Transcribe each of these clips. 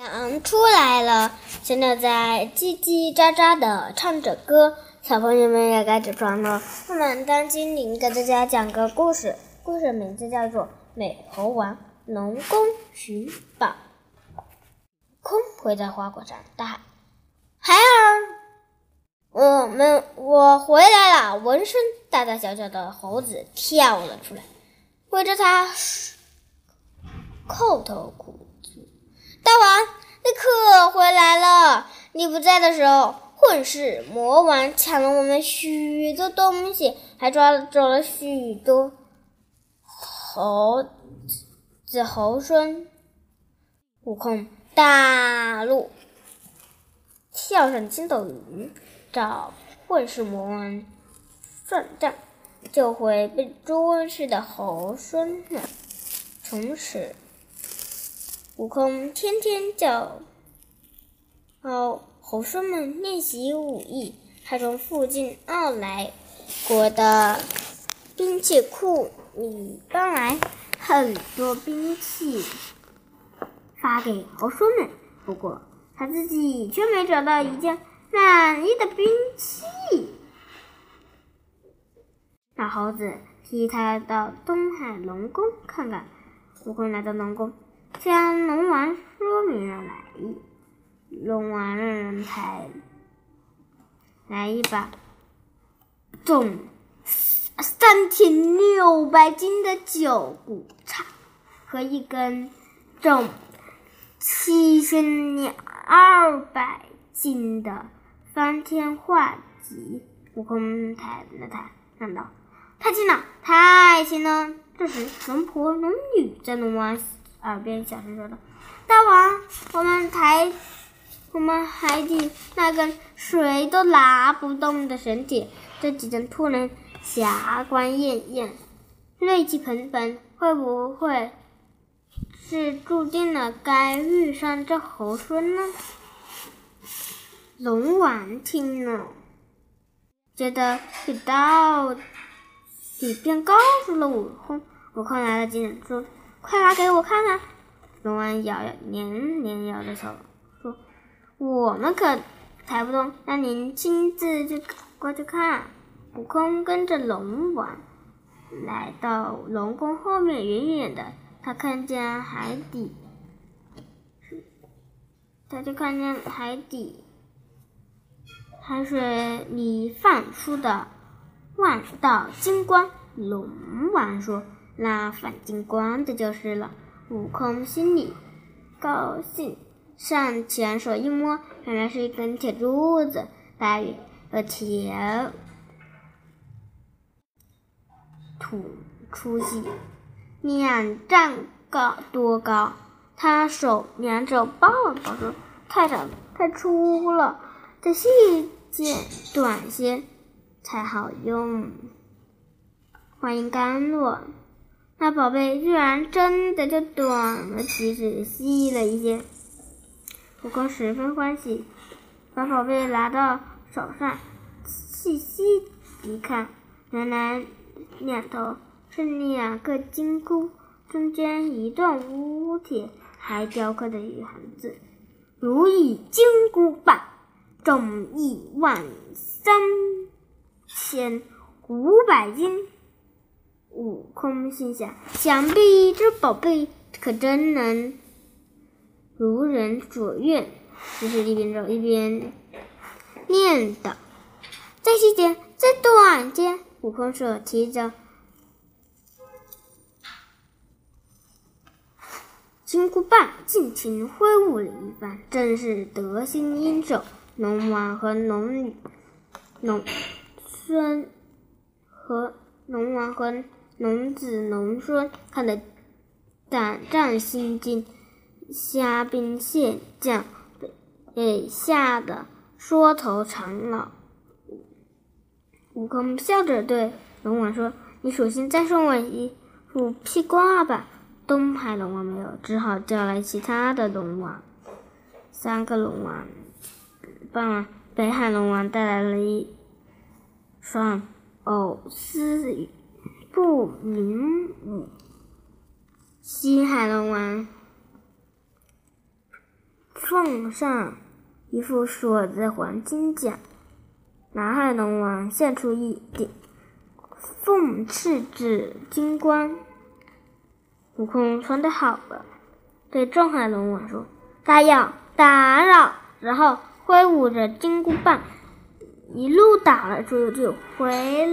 羊出来了，小鸟在叽叽喳喳的唱着歌。小朋友们也该起床了。我们当精灵给大家讲个故事，故事名字叫做《美猴王龙宫寻宝》。空回到花果山，大喊：“孩儿，我们我回来了！”闻声，大大小小的猴子跳了出来，围着他叩头哭。大王，你可回来了！你不在的时候，混世魔王抢了我们许多东西，还抓走了许多猴子猴孙。悟空大怒，跳上筋斗云，找混世魔王算账，救回被捉去的猴孙们。从此。悟空天天教猴猴孙们练习武艺，还从附近奥莱国的兵器库里搬来很多兵器，发给猴孙们。不过他自己却没找到一件满意的兵器。那猴子替他到东海龙宫看看。悟空来到龙宫。向龙王说明了来意，龙王让人抬来一把重三千六百斤的九股叉和一根重七千二百斤的翻天画戟。悟空抬了抬，喊道：“太轻了，太轻了！”这时，龙婆、龙女在龙王。耳边小声说道：“大王，我们台，我们海底那根谁都拿不动的神铁，这几天突然霞光艳艳，锐气喷喷，会不会是注定了该遇上这猴孙呢？”龙王听了，觉得有道理，便告诉了悟空。悟空来了精神说。快拿给我看看！龙王摇摇连连摇着头说：“我们可抬不动，让您亲自去过去看。”悟空跟着龙王来到龙宫后面，远远的，他看见海底，他就看见海底海水里放出的万道金光。龙王说。那反金光的就是了。悟空心里高兴，上前手一摸，原来是一根铁柱子，大约有铁土粗细，两丈高多高。他手两手抱了抱，说：“太长太粗了，再细些短些才好用。”话音刚落。那宝贝居然真的就短了，其实细了一些。悟空十分欢喜，把宝贝拿到手上，细细一看，原来两头是两个金箍，中间一段乌铁，还雕刻着一行字：“如意金箍棒，重一万三千五百斤。”悟空心想：想必这宝贝可真能如人所愿。于是，一边走一边念叨：“再细点，再短些。”悟空手提着金箍棒，尽情挥舞了一番，真是得心应手。龙王和龙女、龙孙和龙王和。龙子龙孙看得胆战心惊，虾兵蟹将被吓得缩头藏脑。悟空笑着对龙王说：“你索性再送我一副披挂吧。”东海龙王没有，只好叫来其他的龙王。三个龙王，帮北海龙王带来了一双藕丝羽。不明武，西海龙王奉上一副锁子黄金甲。南海龙王献出一顶凤翅紫金冠。悟空穿戴好了，对众海龙王说：“打扰，打扰！”然后挥舞着金箍棒，一路打了出去，回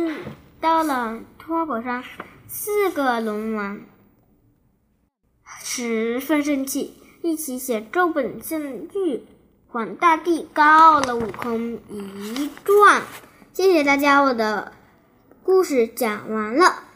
到了托果山。四个龙王十分生气，一起写奏本向玉皇大帝告了悟空一状。谢谢大家，我的故事讲完了。